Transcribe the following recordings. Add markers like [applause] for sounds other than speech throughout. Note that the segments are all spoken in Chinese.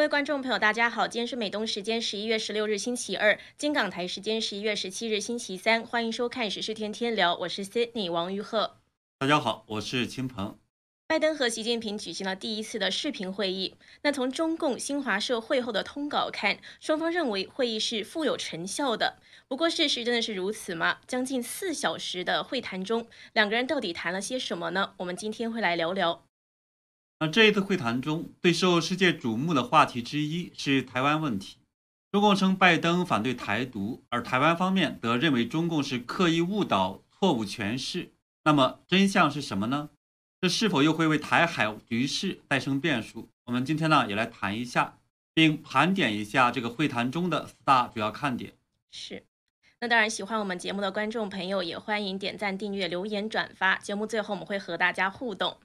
各位观众朋友，大家好，今天是美东时间十一月十六日星期二，金港台时间十一月十七日星期三，欢迎收看《时事天天聊》，我是 Sydney 王玉鹤。大家好，我是秦鹏。拜登和习近平举行了第一次的视频会议。那从中共新华社会后的通稿看，双方认为会议是富有成效的。不过，事实真的是如此吗？将近四小时的会谈中，两个人到底谈了些什么呢？我们今天会来聊聊。那这一次会谈中，最受世界瞩目的话题之一是台湾问题。中共称拜登反对台独，而台湾方面则认为中共是刻意误导、错误诠释。那么真相是什么呢？这是否又会为台海局势带生变数？我们今天呢也来谈一下，并盘点一下这个会谈中的四大主要看点。是，那当然喜欢我们节目的观众朋友也欢迎点赞、订阅、留言、转发。节目最后我们会和大家互动。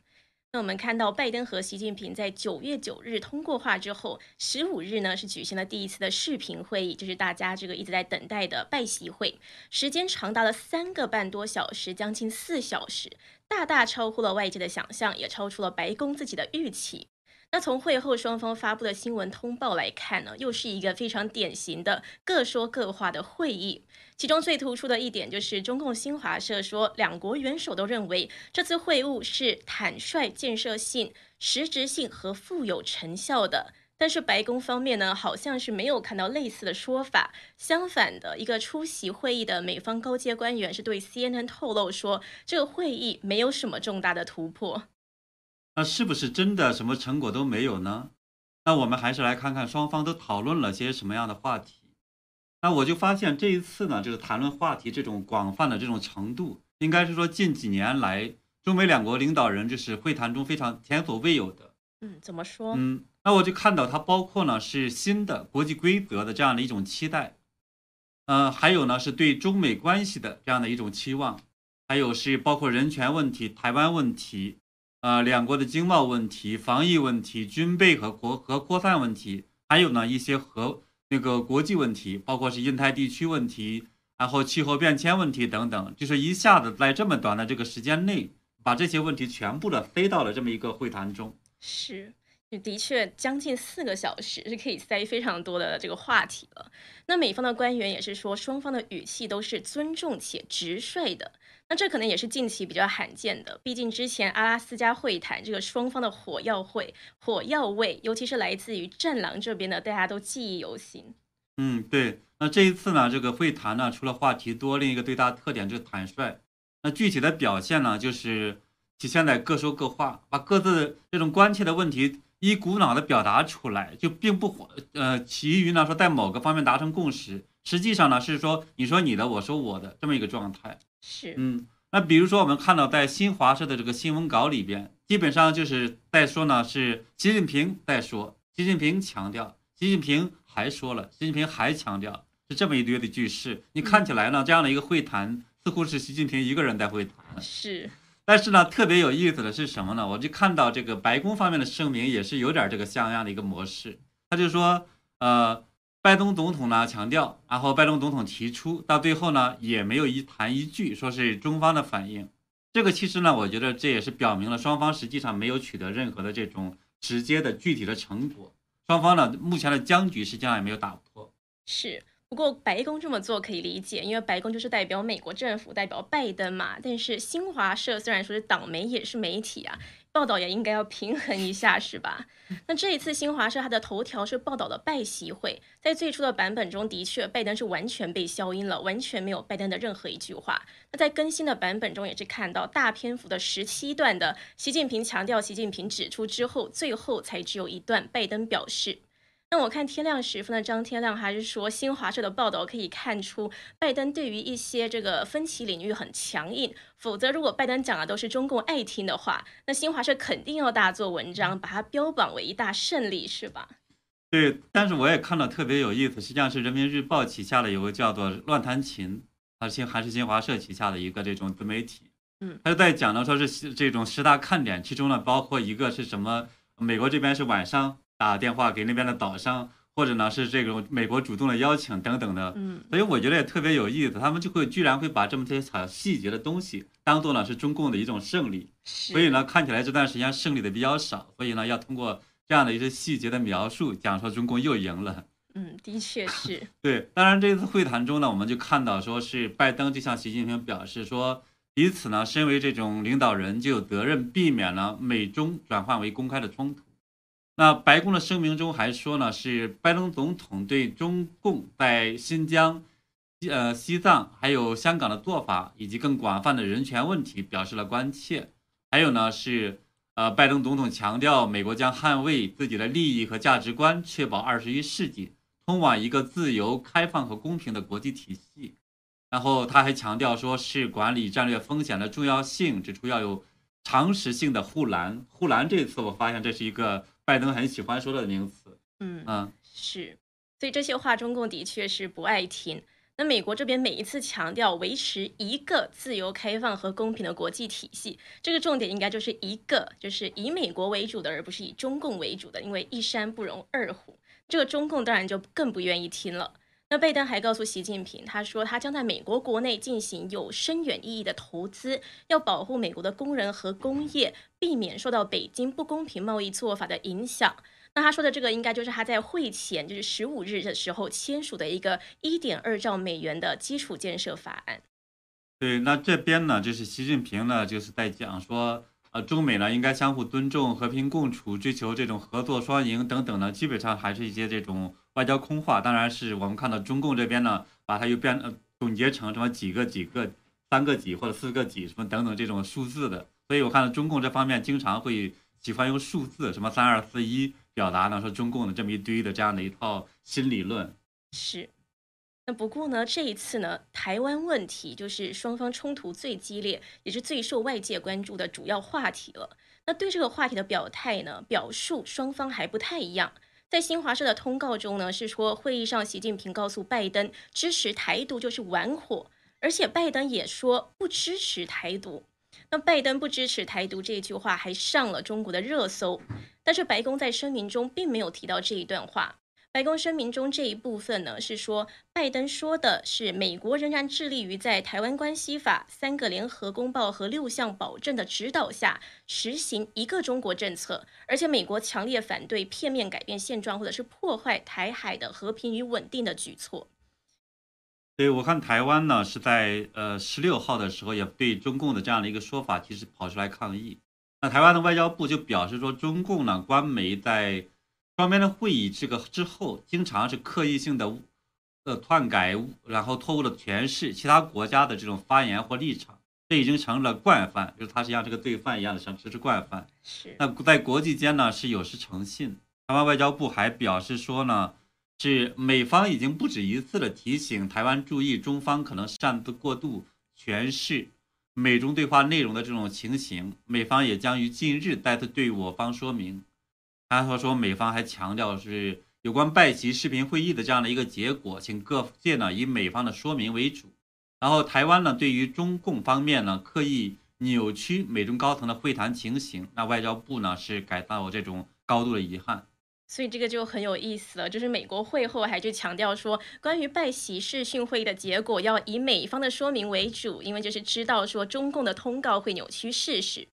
那我们看到拜登和习近平在九月九日通过话之后，十五日呢是举行了第一次的视频会议，就是大家这个一直在等待的拜习会，时间长达了三个半多小时，将近四小时。大大超乎了外界的想象，也超出了白宫自己的预期。那从会后双方发布的新闻通报来看呢，又是一个非常典型的各说各话的会议。其中最突出的一点就是，中共新华社说，两国元首都认为这次会晤是坦率、建设性、实质性和富有成效的。但是白宫方面呢，好像是没有看到类似的说法。相反的，一个出席会议的美方高阶官员是对 CNN 透露说，这个会议没有什么重大的突破。那是不是真的什么成果都没有呢？那我们还是来看看双方都讨论了些什么样的话题。那我就发现这一次呢，就是谈论话题这种广泛的这种程度，应该是说近几年来中美两国领导人就是会谈中非常前所未有的。嗯，怎么说？嗯。那我就看到它包括呢是新的国际规则的这样的一种期待，嗯，还有呢是对中美关系的这样的一种期望，还有是包括人权问题、台湾问题，呃，两国的经贸问题、防疫问题、军备和国和扩散问题，还有呢一些和那个国际问题，包括是印太地区问题，然后气候变迁问题等等，就是一下子在这么短的这个时间内，把这些问题全部的塞到了这么一个会谈中，是。也的确，将近四个小时是可以塞非常多的这个话题了。那美方的官员也是说，双方的语气都是尊重且直率的。那这可能也是近期比较罕见的，毕竟之前阿拉斯加会谈这个双方的火药会、火药味，尤其是来自于战狼这边的，大家都记忆犹新。嗯，对。那这一次呢，这个会谈呢，除了话题多，另一个最大特点就是坦率。那具体的表现呢，就是体现在各说各话，把各自这种关切的问题。一股脑的表达出来，就并不呃，其余呢说在某个方面达成共识，实际上呢是说你说你的，我说我的这么一个状态。是，嗯，那比如说我们看到在新华社的这个新闻稿里边，基本上就是在说呢是习近平在说，习近平强调，习近平还说了，习近平还强调，是这么一堆的句式。你看起来呢这样的一个会谈，似乎是习近平一个人在会谈。是。但是呢，特别有意思的是什么呢？我就看到这个白宫方面的声明也是有点这个像样的一个模式。他就说，呃，拜登总统呢强调，然后拜登总统提出，到最后呢也没有一谈一句说是中方的反应。这个其实呢，我觉得这也是表明了双方实际上没有取得任何的这种直接的具体的成果。双方呢目前的僵局实际上也没有打破。是。不过白宫这么做可以理解，因为白宫就是代表美国政府，代表拜登嘛。但是新华社虽然说是党媒，也是媒体啊，报道也应该要平衡一下，是吧？那这一次新华社它的头条是报道了拜习会，在最初的版本中的确拜登是完全被消音了，完全没有拜登的任何一句话。那在更新的版本中也是看到大篇幅的十七段的习近平强调、习近平指出之后，最后才只有一段拜登表示。那我看天亮时分的张天亮还是说，新华社的报道可以看出，拜登对于一些这个分歧领域很强硬。否则，如果拜登讲的都是中共爱听的话，那新华社肯定要大做文章，把它标榜为一大胜利，是吧？对，但是我也看到特别有意思，实际上是人民日报旗下的有个叫做乱弹琴，它新还是新华社旗下的一个这种自媒体，嗯，他就在讲呢，说是这种十大看点，其中呢包括一个是什么？美国这边是晚上。打电话给那边的岛上，或者呢是这种美国主动的邀请等等的，嗯，所以我觉得也特别有意思，他们就会居然会把这么些小细节的东西当做呢是中共的一种胜利，所以呢看起来这段时间胜利的比较少，所以呢要通过这样的一些细节的描述，讲说中共又赢了。嗯，的确是。[laughs] 对，当然这次会谈中呢，我们就看到说是拜登就向习近平表示说，彼此呢身为这种领导人就有责任避免了美中转换为公开的冲突。那白宫的声明中还说呢，是拜登总统对中共在新疆、呃西藏还有香港的做法，以及更广泛的人权问题表示了关切。还有呢是，呃，拜登总统强调，美国将捍卫自己的利益和价值观，确保二十一世纪通往一个自由、开放和公平的国际体系。然后他还强调，说是管理战略风险的重要性，指出要有常识性的护栏。护栏这次我发现这是一个。拜登很喜欢说的名词，嗯嗯，是，所以这些话中共的确是不爱听。那美国这边每一次强调维持一个自由、开放和公平的国际体系，这个重点应该就是一个，就是以美国为主的，而不是以中共为主的。因为一山不容二虎，这个中共当然就更不愿意听了。那拜登还告诉习近平，他说他将在美国国内进行有深远意义的投资，要保护美国的工人和工业，避免受到北京不公平贸易做法的影响。那他说的这个，应该就是他在会前，就是十五日的时候签署的一个一点二兆美元的基础建设法案。对，那这边呢，就是习近平呢，就是在讲说。呃，中美呢应该相互尊重、和平共处、追求这种合作双赢等等呢，基本上还是一些这种外交空话。当然是我们看到中共这边呢，把它又变呃总结成什么几个几个、三个几或者四个几什么等等这种数字的。所以我看到中共这方面经常会喜欢用数字，什么三二四一表达呢，说中共的这么一堆的这样的一套新理论。是。那不过呢，这一次呢，台湾问题就是双方冲突最激烈，也是最受外界关注的主要话题了。那对这个话题的表态呢，表述双方还不太一样。在新华社的通告中呢，是说会议上习近平告诉拜登，支持台独就是玩火，而且拜登也说不支持台独。那拜登不支持台独这句话还上了中国的热搜，但是白宫在声明中并没有提到这一段话。白宫声明中这一部分呢，是说拜登说的是美国仍然致力于在台湾关系法、三个联合公报和六项保证的指导下实行一个中国政策，而且美国强烈反对片面改变现状或者是破坏台海的和平与稳定的举措。对，我看台湾呢是在呃十六号的时候也对中共的这样的一个说法，其实跑出来抗议。那台湾的外交部就表示说，中共呢官媒在。双边的会议这个之后，经常是刻意性的呃篡改，然后错误的诠释其他国家的这种发言或立场，这已经成了惯犯，就是他是像这个罪犯一样的，像这是惯犯。是。那在国际间呢是有失诚信。台湾外交部还表示说呢，是美方已经不止一次的提醒台湾注意中方可能擅自过度诠释美中对话内容的这种情形，美方也将于近日再次对我方说明。他说，美方还强调是有关拜习视频会议的这样的一个结果，请各界呢以美方的说明为主。然后台湾呢对于中共方面呢刻意扭曲美中高层的会谈情形，那外交部呢是感到这种高度的遗憾。所以这个就很有意思了，就是美国会后还去强调说，关于拜习视讯会议的结果要以美方的说明为主，因为就是知道说中共的通告会扭曲事实。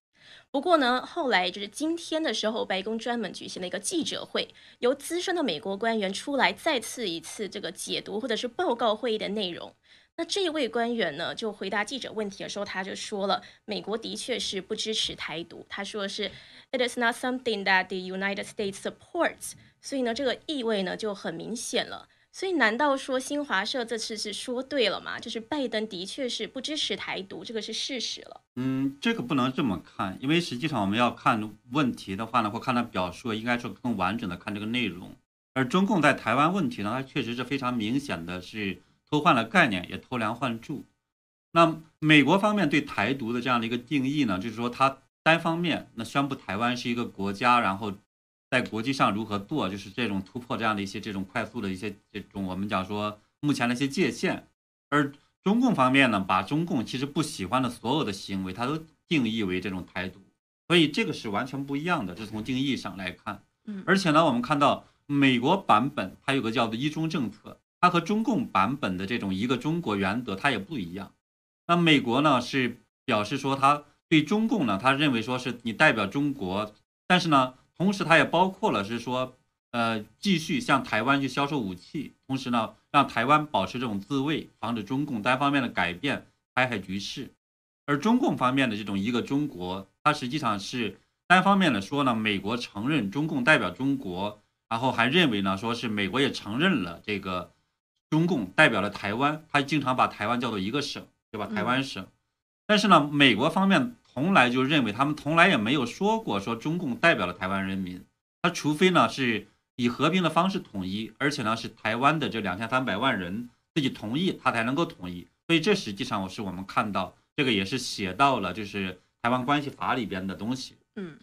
不过呢，后来就是今天的时候，白宫专门举行了一个记者会，由资深的美国官员出来再次一次这个解读或者是报告会议的内容。那这位官员呢，就回答记者问题的时候，他就说了，美国的确是不支持台独，他说是 It is not something that the United States supports。所以呢，这个意味呢就很明显了。所以，难道说新华社这次是说对了吗？就是拜登的确是不支持台独，这个是事实了。嗯，这个不能这么看，因为实际上我们要看问题的话呢，或看他表述，应该说更完整的看这个内容。而中共在台湾问题呢，它确实是非常明显的是偷换了概念，也偷梁换柱。那美国方面对台独的这样的一个定义呢，就是说它单方面那宣布台湾是一个国家，然后。在国际上如何做，就是这种突破这样的一些这种快速的一些这种我们讲说目前的一些界限，而中共方面呢，把中共其实不喜欢的所有的行为，它都定义为这种台独，所以这个是完全不一样的，这从定义上来看。嗯，而且呢，我们看到美国版本它有个叫做一中政策，它和中共版本的这种一个中国原则它也不一样。那美国呢是表示说，他对中共呢，他认为说是你代表中国，但是呢。同时它也包括了是说，呃，继续向台湾去销售武器，同时呢，让台湾保持这种自卫，防止中共单方面的改变台海局势。而中共方面的这种一个中国，它实际上是单方面的说呢，美国承认中共代表中国，然后还认为呢，说是美国也承认了这个中共代表了台湾，他经常把台湾叫做一个省，对吧？台湾省。但是呢，美国方面从来就认为，他们从来也没有说过说中共代表了台湾人民，他除非呢是以和平的方式统一，而且呢是台湾的这两千三百万人自己同意，他才能够统一。所以这实际上我是我们看到。这个也是写到了，就是台湾关系法里边的东西。嗯，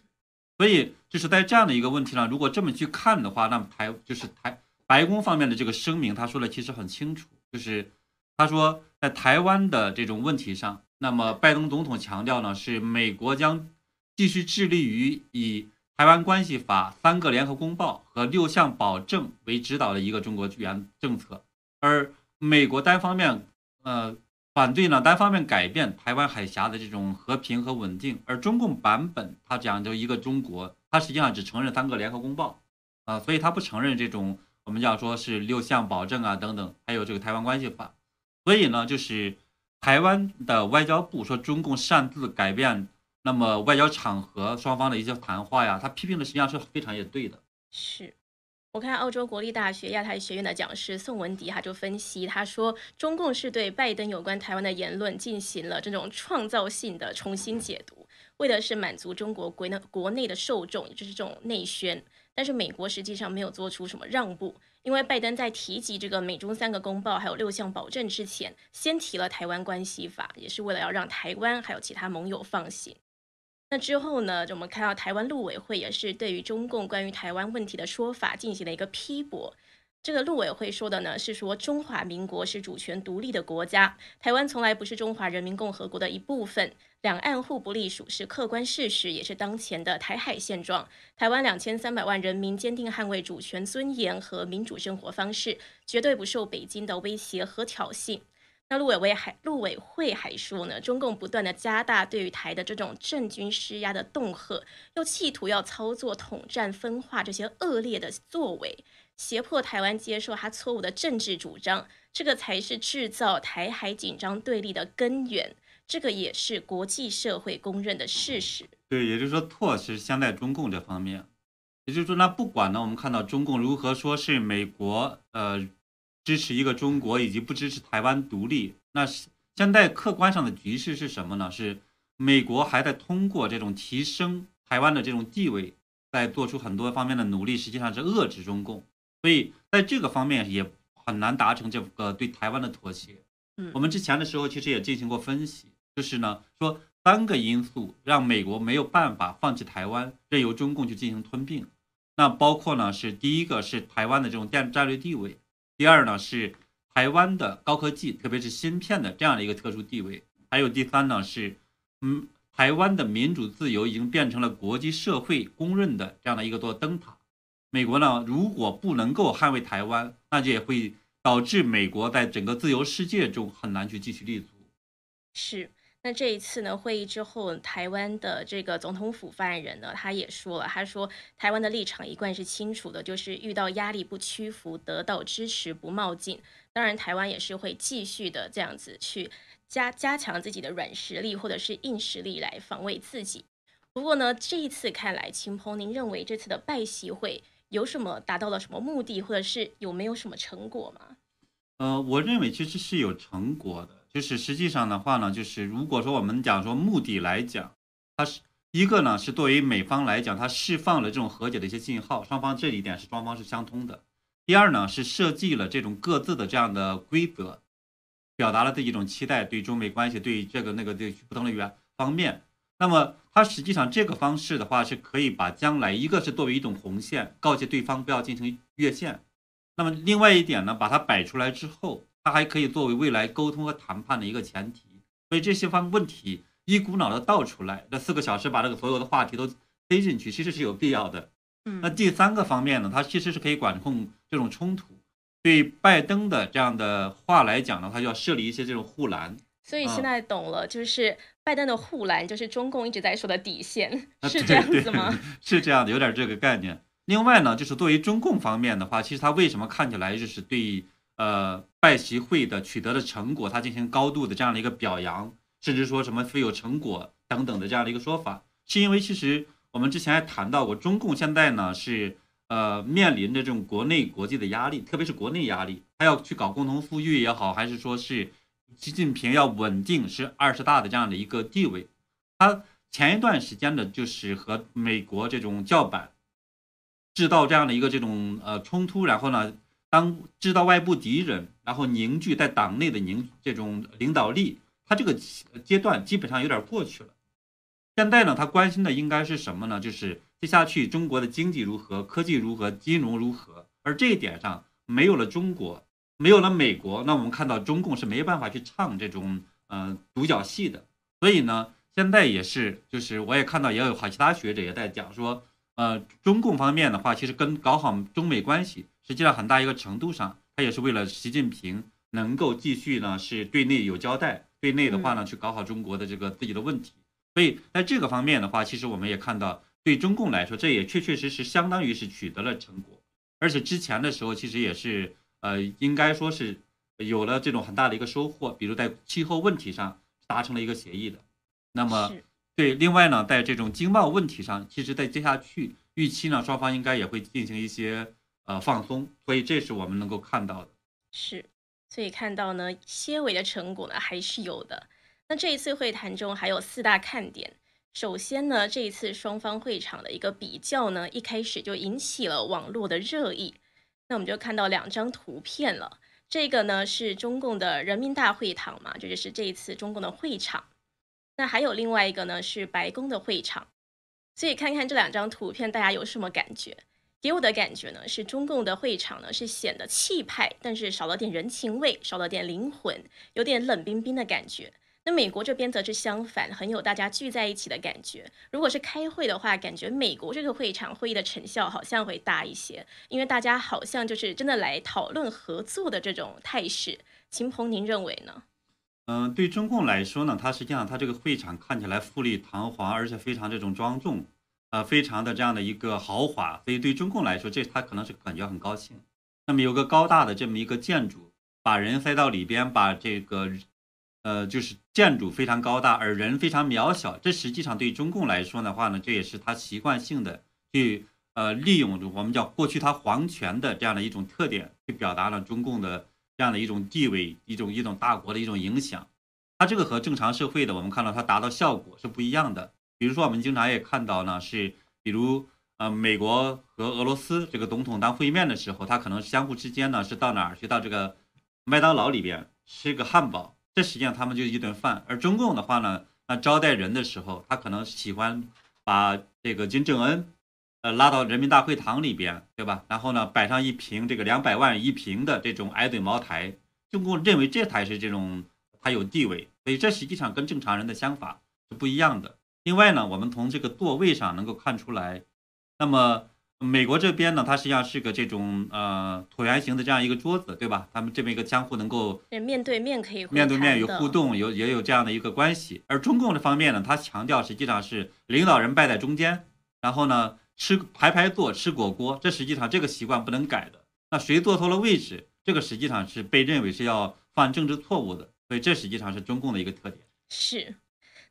所以就是在这样的一个问题上，如果这么去看的话，那么台就是台白宫方面的这个声明，他说的其实很清楚，就是他说在台湾的这种问题上，那么拜登总统强调呢，是美国将继续致力于以台湾关系法、三个联合公报和六项保证为指导的一个中国原政策，而美国单方面，呃。反对呢，单方面改变台湾海峡的这种和平和稳定，而中共版本它讲究一个中国，它实际上只承认三个联合公报，啊，所以它不承认这种我们叫说是六项保证啊等等，还有这个台湾关系法，所以呢，就是台湾的外交部说中共擅自改变那么外交场合双方的一些谈话呀，他批评的实际上是非常也对的，是。我看澳洲国立大学亚太学院的讲师宋文迪，哈就分析，他说中共是对拜登有关台湾的言论进行了这种创造性的重新解读，为的是满足中国国内国内的受众，也就是这种内宣。但是美国实际上没有做出什么让步，因为拜登在提及这个美中三个公报还有六项保证之前，先提了台湾关系法，也是为了要让台湾还有其他盟友放心。那之后呢？就我们看到台湾陆委会也是对于中共关于台湾问题的说法进行了一个批驳。这个陆委会说的呢是说中华民国是主权独立的国家，台湾从来不是中华人民共和国的一部分，两岸互不隶属是客观事实，也是当前的台海现状。台湾两千三百万人民坚定捍卫主权尊严和民主生活方式，绝对不受北京的威胁和挑衅。那陆委会还陆委会还说呢，中共不断的加大对于台的这种政军施压的恫吓，又企图要操作统战分化这些恶劣的作为，胁迫台湾接受他错误的政治主张，这个才是制造台海紧张对立的根源，这个也是国际社会公认的事实。对，也就是说，拓是相在中共这方面，也就是说，那不管呢，我们看到中共如何说是美国，呃。支持一个中国以及不支持台湾独立，那是现在客观上的局势是什么呢？是美国还在通过这种提升台湾的这种地位，在做出很多方面的努力，实际上是遏制中共，所以在这个方面也很难达成这个对台湾的妥协。嗯，我们之前的时候其实也进行过分析，就是呢说三个因素让美国没有办法放弃台湾，任由中共去进行吞并，那包括呢是第一个是台湾的这种战战略地位。第二呢是台湾的高科技，特别是芯片的这样的一个特殊地位。还有第三呢是，嗯，台湾的民主自由已经变成了国际社会公认的这样的一个座灯塔。美国呢如果不能够捍卫台湾，那就也会导致美国在整个自由世界中很难去继续立足。是。那这一次呢，会议之后，台湾的这个总统府发言人呢，他也说了，他说台湾的立场一贯是清楚的，就是遇到压力不屈服，得到支持不冒进。当然，台湾也是会继续的这样子去加加强自己的软实力或者是硬实力来防卫自己。不过呢，这一次看来，秦鹏，您认为这次的拜习会有什么达到了什么目的，或者是有没有什么成果吗？呃，我认为其实是有成果的。就是实际上的话呢，就是如果说我们讲说目的来讲，它是一个呢，是对于美方来讲，它释放了这种和解的一些信号，双方这一点是双方是相通的。第二呢，是设计了这种各自的这样的规则，表达了自己一种期待，对中美关系，对这个那个对不同的原方面。那么它实际上这个方式的话，是可以把将来一个是作为一种红线，告诫对方不要进行越线。那么另外一点呢，把它摆出来之后。它还可以作为未来沟通和谈判的一个前提，所以这些方问题一股脑的倒出来，这四个小时把这个所有的话题都塞进去，其实是有必要的。嗯，那第三个方面呢，它其实是可以管控这种冲突。对拜登的这样的话来讲呢，他就要设立一些这种护栏，所以现嗯。在懂了，就是拜登的护栏就是中共一直在说的底线，啊，是这样子吗？[laughs] 是这样的，有点这个概念。另外呢，就是作为中共方面的话，其实他为什么看起来就是对呃拜习会的取得的成果，他进行高度的这样的一个表扬，甚至说什么富有成果等等的这样的一个说法，是因为其实我们之前还谈到过，中共现在呢是呃面临着这种国内国际的压力，特别是国内压力，他要去搞共同富裕也好，还是说是习近平要稳定是二十大的这样的一个地位，他前一段时间的就是和美国这种叫板，制造这样的一个这种呃冲突，然后呢，当知道外部敌人，然后凝聚在党内的凝这种领导力，他这个阶段基本上有点过去了。现在呢，他关心的应该是什么呢？就是接下去中国的经济如何，科技如何，金融如何。而这一点上，没有了中国，没有了美国，那我们看到中共是没办法去唱这种呃独角戏的。所以呢，现在也是，就是我也看到也有好其他学者也在讲说，呃，中共方面的话，其实跟搞好中美关系，实际上很大一个程度上，它也是为了习近平能够继续呢是对内有交代，对内的话呢去搞好中国的这个自己的问题。所以在这个方面的话，其实我们也看到，对中共来说，这也确确实实相当于是取得了成果，而且之前的时候其实也是呃，应该说是有了这种很大的一个收获，比如在气候问题上达成了一个协议的。那么对，另外呢，在这种经贸问题上，其实在接下去预期呢，双方应该也会进行一些呃放松，所以这是我们能够看到的。是，所以看到呢，些微的成果呢还是有的。那这一次会谈中还有四大看点。首先呢，这一次双方会场的一个比较呢，一开始就引起了网络的热议。那我们就看到两张图片了。这个呢是中共的人民大会堂嘛，这就是这一次中共的会场。那还有另外一个呢是白宫的会场。所以看看这两张图片，大家有什么感觉？给我的感觉呢，是中共的会场呢是显得气派，但是少了点人情味，少了点灵魂，有点冷冰冰的感觉。那美国这边则是相反，很有大家聚在一起的感觉。如果是开会的话，感觉美国这个会场会议的成效好像会大一些，因为大家好像就是真的来讨论合作的这种态势。秦鹏，您认为呢？嗯，对中共来说呢，它实际上它这个会场看起来富丽堂皇，而且非常这种庄重，呃，非常的这样的一个豪华，所以对中共来说，这他可能是感觉很高兴。那么有个高大的这么一个建筑，把人塞到里边，把这个呃，就是建筑非常高大，而人非常渺小。这实际上对中共来说的话呢，这也是他习惯性的去呃利用我们叫过去他皇权的这样的一种特点，去表达了中共的这样的一种地位，一种一种大国的一种影响。它这个和正常社会的我们看到它达到效果是不一样的。比如说我们经常也看到呢，是比如呃美国和俄罗斯这个总统当会面的时候，他可能相互之间呢是到哪儿去到这个麦当劳里边吃个汉堡。这实际上他们就一顿饭，而中共的话呢，那招待人的时候，他可能喜欢把这个金正恩，呃，拉到人民大会堂里边，对吧？然后呢，摆上一瓶这个两百万一瓶的这种矮嘴茅台，中共认为这才是这种他有地位，所以这实际上跟正常人的想法是不一样的。另外呢，我们从这个座位上能够看出来，那么。美国这边呢，它实际上是个这种呃椭圆形的这样一个桌子，对吧？他们这么一个相互能够面对面可以面对面有互动，有也有这样的一个关系。而中共这方面呢，它强调实际上是领导人拜在中间，然后呢吃排排坐吃果锅，这实际上这个习惯不能改的。那谁坐错了位置，这个实际上是被认为是要犯政治错误的，所以这实际上是中共的一个特点。是。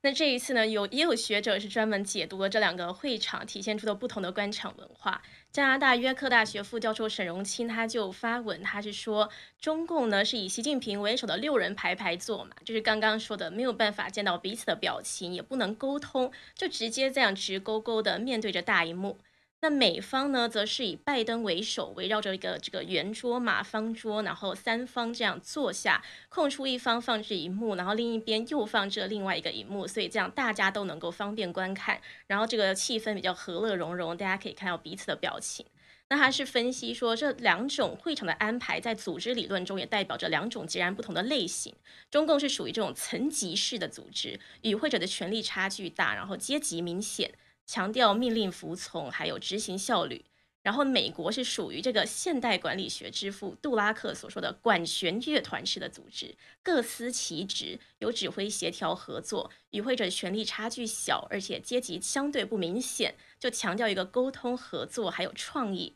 那这一次呢，有也有学者是专门解读了这两个会场体现出的不同的官场文化。加拿大约克大学副教授沈荣清他就发文，他是说中共呢是以习近平为首的六人排排坐嘛，就是刚刚说的没有办法见到彼此的表情，也不能沟通，就直接这样直勾勾的面对着大荧幕。那美方呢，则是以拜登为首，围绕着一个这个圆桌嘛，方桌，然后三方这样坐下，空出一方放置荧幕，然后另一边又放置另外一个荧幕，所以这样大家都能够方便观看，然后这个气氛比较和乐融融，大家可以看到彼此的表情。那他是分析说，这两种会场的安排在组织理论中也代表着两种截然不同的类型。中共是属于这种层级式的组织，与会者的权力差距大，然后阶级明显。强调命令服从，还有执行效率。然后美国是属于这个现代管理学之父杜拉克所说的管弦乐团式的组织，各司其职，有指挥、协调、合作，与会者权力差距小，而且阶级相对不明显，就强调一个沟通、合作还有创意。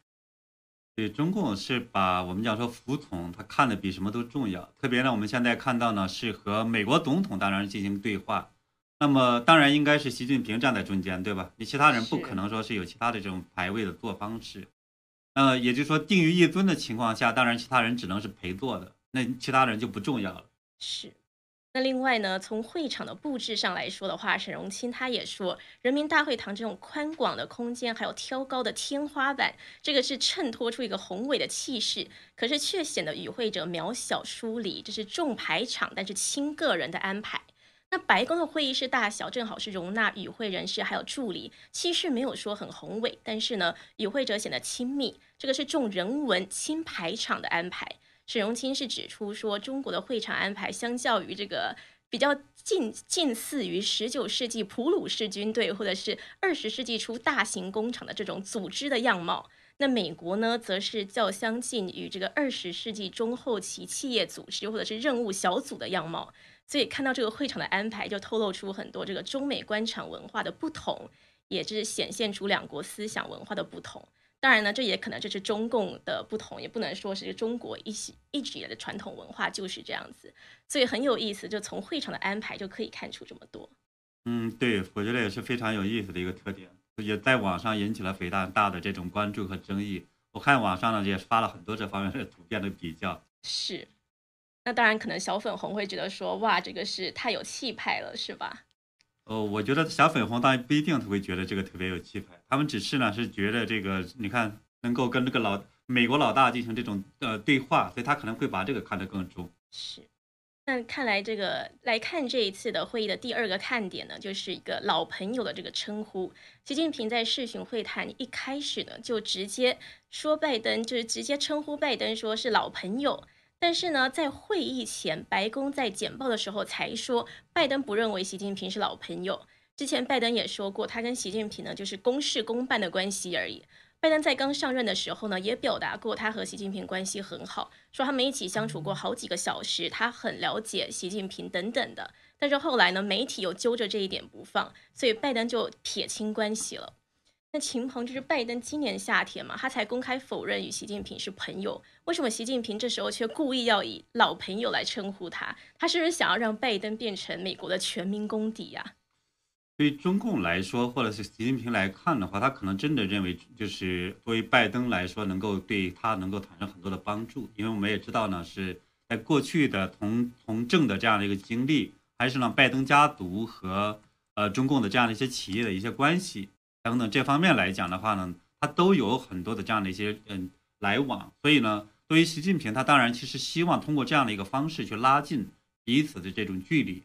对，中共是把我们讲说服从，他看的比什么都重要。特别呢，我们现在看到呢，是和美国总统当然进行对话，那么当然应该是习近平站在中间，对吧？你其他人不可能说是有其他的这种排位的坐方式。呃，也就是说定于一尊的情况下，当然其他人只能是陪坐的，那其他人就不重要了。是。那另外呢，从会场的布置上来说的话，沈荣清他也说，人民大会堂这种宽广的空间，还有挑高的天花板，这个是衬托出一个宏伟的气势，可是却显得与会者渺小疏离，这是重排场但是轻个人的安排。那白宫的会议室大小正好是容纳与会人士还有助理，气势没有说很宏伟，但是呢，与会者显得亲密，这个是重人文轻排场的安排。沈荣清是指出说，中国的会场安排相较于这个比较近近似于十九世纪普鲁士军队或者是二十世纪初大型工厂的这种组织的样貌，那美国呢，则是较相近于这个二十世纪中后期企业组织或者是任务小组的样貌。所以看到这个会场的安排，就透露出很多这个中美官场文化的不同，也就是显现出两国思想文化的不同。当然呢，这也可能就是中共的不同，也不能说是中国一一直以来的传统文化就是这样子，所以很有意思。就从会场的安排就可以看出这么多。嗯，对，我觉得也是非常有意思的一个特点，也在网上引起了非常大的这种关注和争议。我看网上呢也发了很多这方面的图片的比较。是，那当然可能小粉红会觉得说，哇，这个是太有气派了，是吧？哦，我觉得小粉红当然不一定他会觉得这个特别有气派，他们只是呢是觉得这个你看能够跟这个老美国老大进行这种呃对话，所以他可能会把这个看得更重。是，那看来这个来看这一次的会议的第二个看点呢，就是一个老朋友的这个称呼。习近平在视讯会谈一开始呢，就直接说拜登，就是直接称呼拜登说是老朋友。但是呢，在会议前，白宫在简报的时候才说，拜登不认为习近平是老朋友。之前拜登也说过，他跟习近平呢就是公事公办的关系而已。拜登在刚上任的时候呢，也表达过他和习近平关系很好，说他们一起相处过好几个小时，他很了解习近平等等的。但是后来呢，媒体又揪着这一点不放，所以拜登就撇清关系了。那秦鹏就是拜登今年夏天嘛，他才公开否认与习近平是朋友。为什么习近平这时候却故意要以老朋友来称呼他？他是不是想要让拜登变成美国的全民公敌呀？对于中共来说，或者是习近平来看的话，他可能真的认为，就是作为拜登来说，能够对他能够产生很多的帮助。因为我们也知道呢，是在过去的从从政的这样的一个经历，还是呢拜登家族和呃中共的这样的一些企业的一些关系。等等这方面来讲的话呢，他都有很多的这样的一些嗯来往，所以呢，对于习近平，他当然其实希望通过这样的一个方式去拉近彼此的这种距离，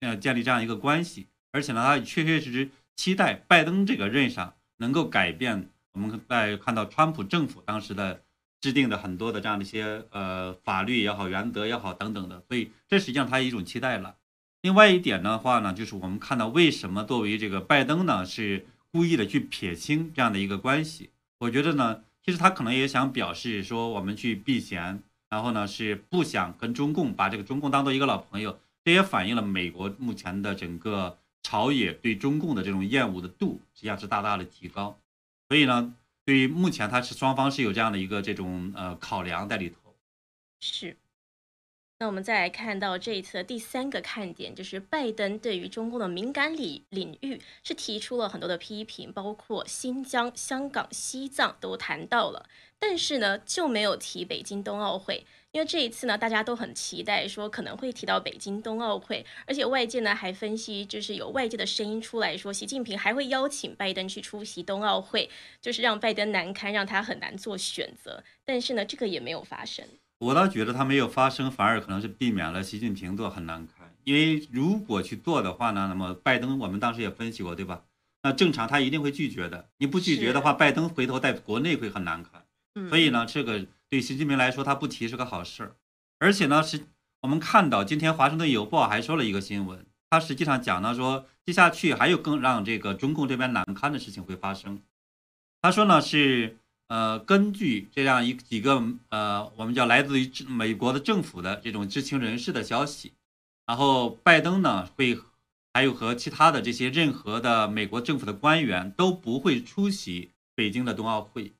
呃，建立这样一个关系，而且呢，他确确实实期待拜登这个任上能够改变我们在看到川普政府当时的制定的很多的这样的一些呃法律也好、原则也好等等的，所以这实际上他一种期待了。另外一点的话呢，就是我们看到为什么作为这个拜登呢是。故意的去撇清这样的一个关系，我觉得呢，其实他可能也想表示说，我们去避嫌，然后呢是不想跟中共把这个中共当做一个老朋友，这也反映了美国目前的整个朝野对中共的这种厌恶的度，实际上是大大的提高。所以呢，对于目前他是双方是有这样的一个这种呃考量在里头。是。那我们再来看到这一次的第三个看点，就是拜登对于中共的敏感领领域是提出了很多的批评，包括新疆、香港、西藏都谈到了，但是呢就没有提北京冬奥会，因为这一次呢大家都很期待说可能会提到北京冬奥会，而且外界呢还分析，就是有外界的声音出来说，习近平还会邀请拜登去出席冬奥会，就是让拜登难堪，让他很难做选择，但是呢这个也没有发生。我倒觉得他没有发生，反而可能是避免了习近平做很难看。因为如果去做的话呢，那么拜登我们当时也分析过，对吧？那正常他一定会拒绝的。你不拒绝的话，拜登回头在国内会很难看。所以呢，这个对习近平来说，他不提是个好事儿。而且呢，是我们看到今天《华盛顿邮报》还说了一个新闻，他实际上讲呢说，接下去还有更让这个中共这边难堪的事情会发生。他说呢是。呃，根据这样一几个呃，我们叫来自于美国的政府的这种知情人士的消息，然后拜登呢会还有和其他的这些任何的美国政府的官员都不会出席北京的冬奥会，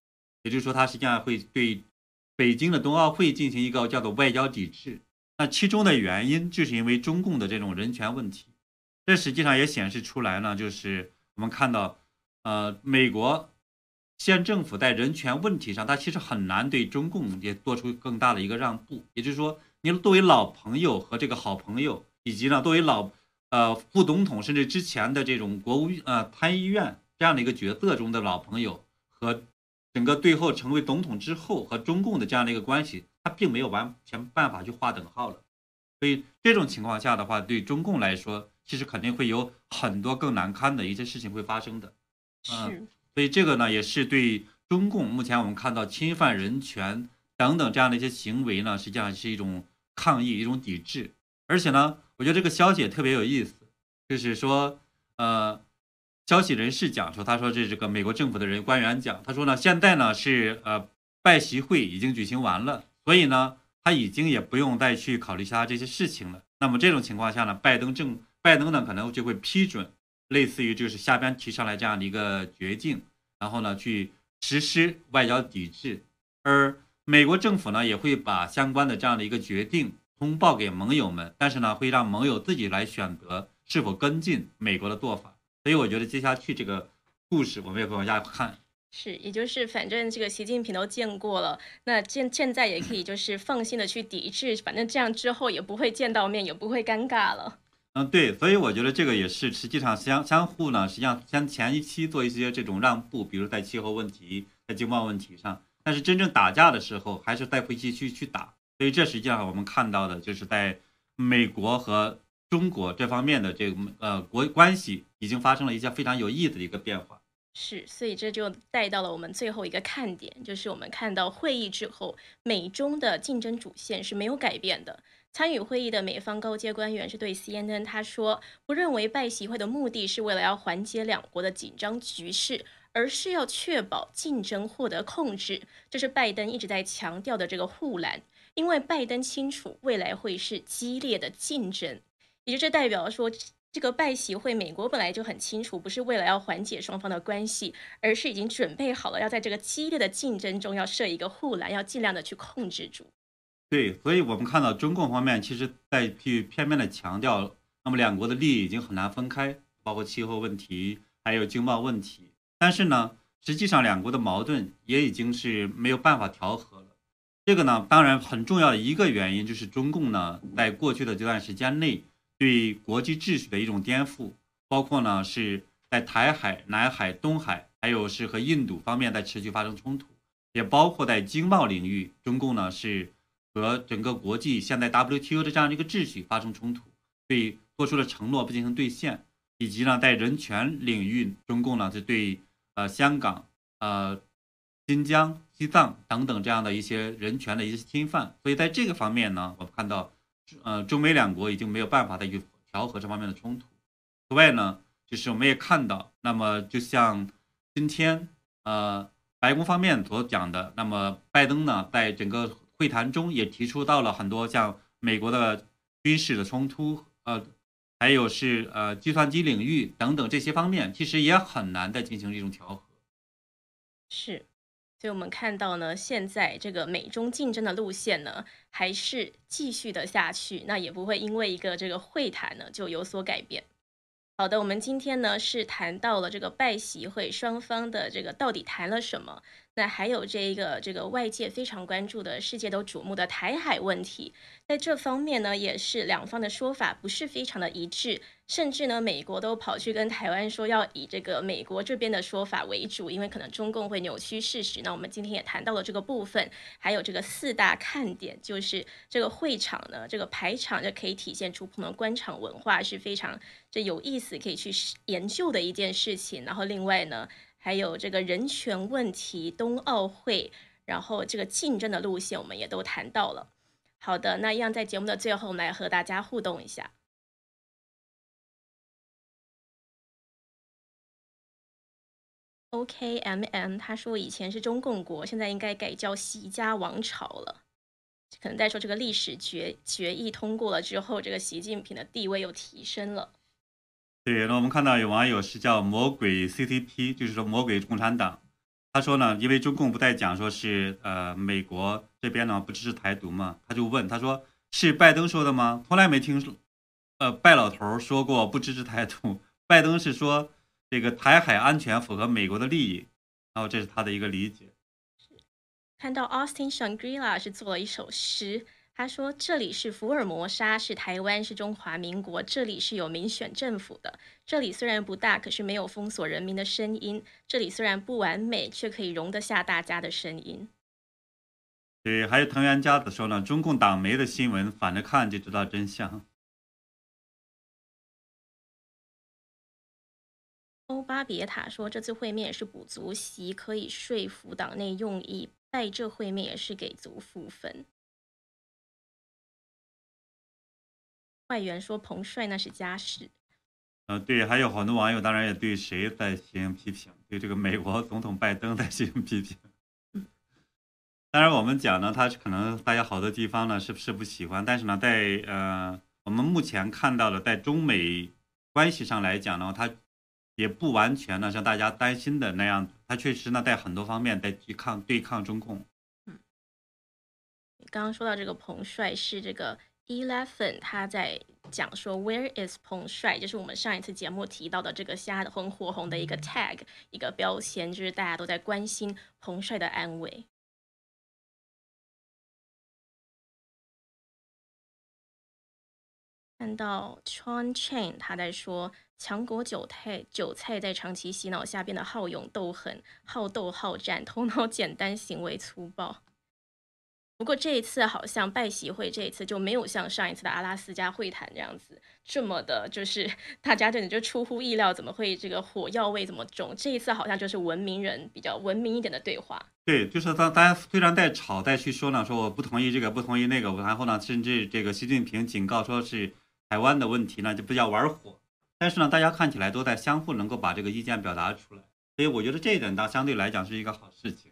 也就是说，他实际上会对北京的冬奥会进行一个叫做外交抵制。那其中的原因就是因为中共的这种人权问题，这实际上也显示出来呢，就是我们看到，呃，美国。县政府在人权问题上，他其实很难对中共也做出更大的一个让步。也就是说，你作为老朋友和这个好朋友，以及呢作为老呃副总统，甚至之前的这种国务呃参议院这样的一个角色中的老朋友，和整个最后成为总统之后和中共的这样的一个关系，他并没有完全办法去划等号了。所以这种情况下的话，对中共来说，其实肯定会有很多更难堪的一些事情会发生的。是。所以这个呢，也是对中共目前我们看到侵犯人权等等这样的一些行为呢，实际上是一种抗议、一种抵制。而且呢，我觉得这个消息也特别有意思，就是说，呃，消息人士讲说，他说这这个美国政府的人官员讲，他说呢，现在呢是呃拜习会已经举行完了，所以呢，他已经也不用再去考虑其他这些事情了。那么这种情况下呢，拜登政拜登呢可能就会批准。类似于就是下边提上来这样的一个决定，然后呢去实施外交抵制，而美国政府呢也会把相关的这样的一个决定通报给盟友们，但是呢会让盟友自己来选择是否跟进美国的做法。所以我觉得接下去这个故事我们也会往下看。是，也就是反正这个习近平都见过了，那现现在也可以就是放心的去抵制，反正这样之后也不会见到面，也不会尴尬了。嗯，对，所以我觉得这个也是实际上相相互呢，实际上像前一期做一些这种让步，比如在气候问题、在经贸问题上，但是真正打架的时候，还是带回去去去打。所以这实际上我们看到的就是在美国和中国这方面的这个呃国关系已经发生了一些非常有意思的一个变化。是，所以这就带到了我们最后一个看点，就是我们看到会议之后，美中的竞争主线是没有改变的。参与会议的美方高阶官员是对 CNN 他说，不认为拜习会的目的是为了要缓解两国的紧张局势，而是要确保竞争获得控制。这是拜登一直在强调的这个护栏，因为拜登清楚未来会是激烈的竞争，也就是代表说，这个拜习会美国本来就很清楚，不是为了要缓解双方的关系，而是已经准备好了要在这个激烈的竞争中要设一个护栏，要尽量的去控制住。对，所以我们看到中共方面其实在去片面的强调，那么两国的利益已经很难分开，包括气候问题，还有经贸问题。但是呢，实际上两国的矛盾也已经是没有办法调和了。这个呢，当然很重要的一个原因就是中共呢，在过去的这段时间内对国际秩序的一种颠覆，包括呢是在台海、南海、东海，还有是和印度方面在持续发生冲突，也包括在经贸领域，中共呢是。和整个国际现在 WTO 的这样一个秩序发生冲突，对做出的承诺不进行兑现，以及呢在人权领域，中共呢是对呃香港、呃新疆、西藏等等这样的一些人权的一些侵犯，所以在这个方面呢，我们看到，呃中美两国已经没有办法再去调和这方面的冲突。此外呢，就是我们也看到，那么就像今天呃白宫方面所讲的，那么拜登呢在整个会谈中也提出到了很多像美国的军事的冲突，呃，还有是呃计算机领域等等这些方面，其实也很难再进行这种调和。是，所以我们看到呢，现在这个美中竞争的路线呢，还是继续的下去，那也不会因为一个这个会谈呢就有所改变。好的，我们今天呢是谈到了这个拜习会双方的这个到底谈了什么。那还有这一个这个外界非常关注的世界都瞩目的台海问题，在这方面呢，也是两方的说法不是非常的一致，甚至呢，美国都跑去跟台湾说要以这个美国这边的说法为主，因为可能中共会扭曲事实。那我们今天也谈到了这个部分，还有这个四大看点，就是这个会场呢，这个排场就可以体现出不同官场文化是非常这有意思，可以去研究的一件事情。然后另外呢。还有这个人权问题、冬奥会，然后这个竞争的路线，我们也都谈到了。好的，那一样在节目的最后，我们来和大家互动一下。OKMM 他说以前是中共国，现在应该改叫习家王朝了。可能在说这个历史决决议通过了之后，这个习近平的地位又提升了。对，那我们看到有网友是叫魔鬼 CCP，就是说魔鬼共产党。他说呢，因为中共不在讲说是呃美国这边呢不支持台独嘛，他就问他说是拜登说的吗？从来没听说，呃，拜老头说过不支持台独。[laughs] 拜登是说这个台海安全符合美国的利益，然后这是他的一个理解。看到 Austin Shangri-La 是做了一首诗，他说：“这里是福尔摩沙，是台湾，是中华民国，这里是有民选政府的。这里虽然不大，可是没有封锁人民的声音。这里虽然不完美，却可以容得下大家的声音。”对，还有藤原佳子说呢：“中共党媒的新闻反着看就知道真相。”欧巴别塔说：“这次会面是补足席，可以说服党内用意。”拜这会面也是给足负分。外援说彭帅那是家事。呃，对，还有好多网友当然也对谁在进行批评，对这个美国总统拜登在进行批评。[laughs] 当然我们讲呢，他可能大家好多地方呢是不是不喜欢，但是呢，在呃我们目前看到的，在中美关系上来讲呢，他。也不完全呢，像大家担心的那样，他确实呢，在很多方面在对抗对抗中共。嗯，刚刚说到这个彭帅是这个 Eleven，他在讲说 Where is 彭帅，就是我们上一次节目提到的这个虾的红火红的一个 tag 一个标签，就是大家都在关心彭帅的安危。看到 Chuan Chain，他在说强国韭菜，韭菜在长期洗脑下变得好勇斗狠、好斗好战，头脑简单，行为粗暴。不过这一次好像拜习会这一次就没有像上一次的阿拉斯加会谈这样子这么的，就是 [laughs] 大家真的就出乎意料，怎么会这个火药味这么重？这一次好像就是文明人比较文明一点的对话。对，就是当大家虽然在吵，在去说呢，说我不同意这个，不同意那个，然后呢，甚至这个习近平警告说是。台湾的问题呢，就不要玩火，但是呢，大家看起来都在相互能够把这个意见表达出来，所以我觉得这一点倒相对来讲是一个好事情。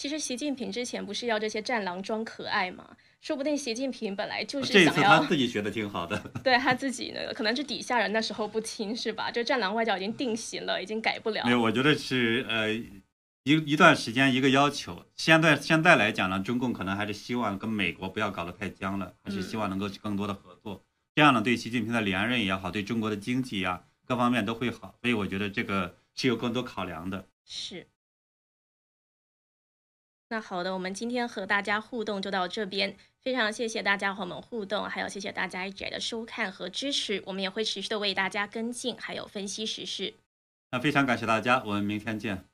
其实习近平之前不是要这些战狼装可爱吗？说不定习近平本来就是这次他自己学的挺好的，对他自己呢，可能是底下人那时候不听是吧？就战狼外交已经定型了，已经改不了。没有，我觉得是呃一一段时间一个要求。现在现在来讲呢，中共可能还是希望跟美国不要搞得太僵了，还是希望能够更多的合作。这样呢，对习近平的连任也好，对中国的经济呀各方面都会好，所以我觉得这个是有更多考量的。是。那好的，我们今天和大家互动就到这边，非常谢谢大家和我们互动，还有谢谢大家一直的收看和支持，我们也会持续的为大家跟进，还有分析时事。那非常感谢大家，我们明天见。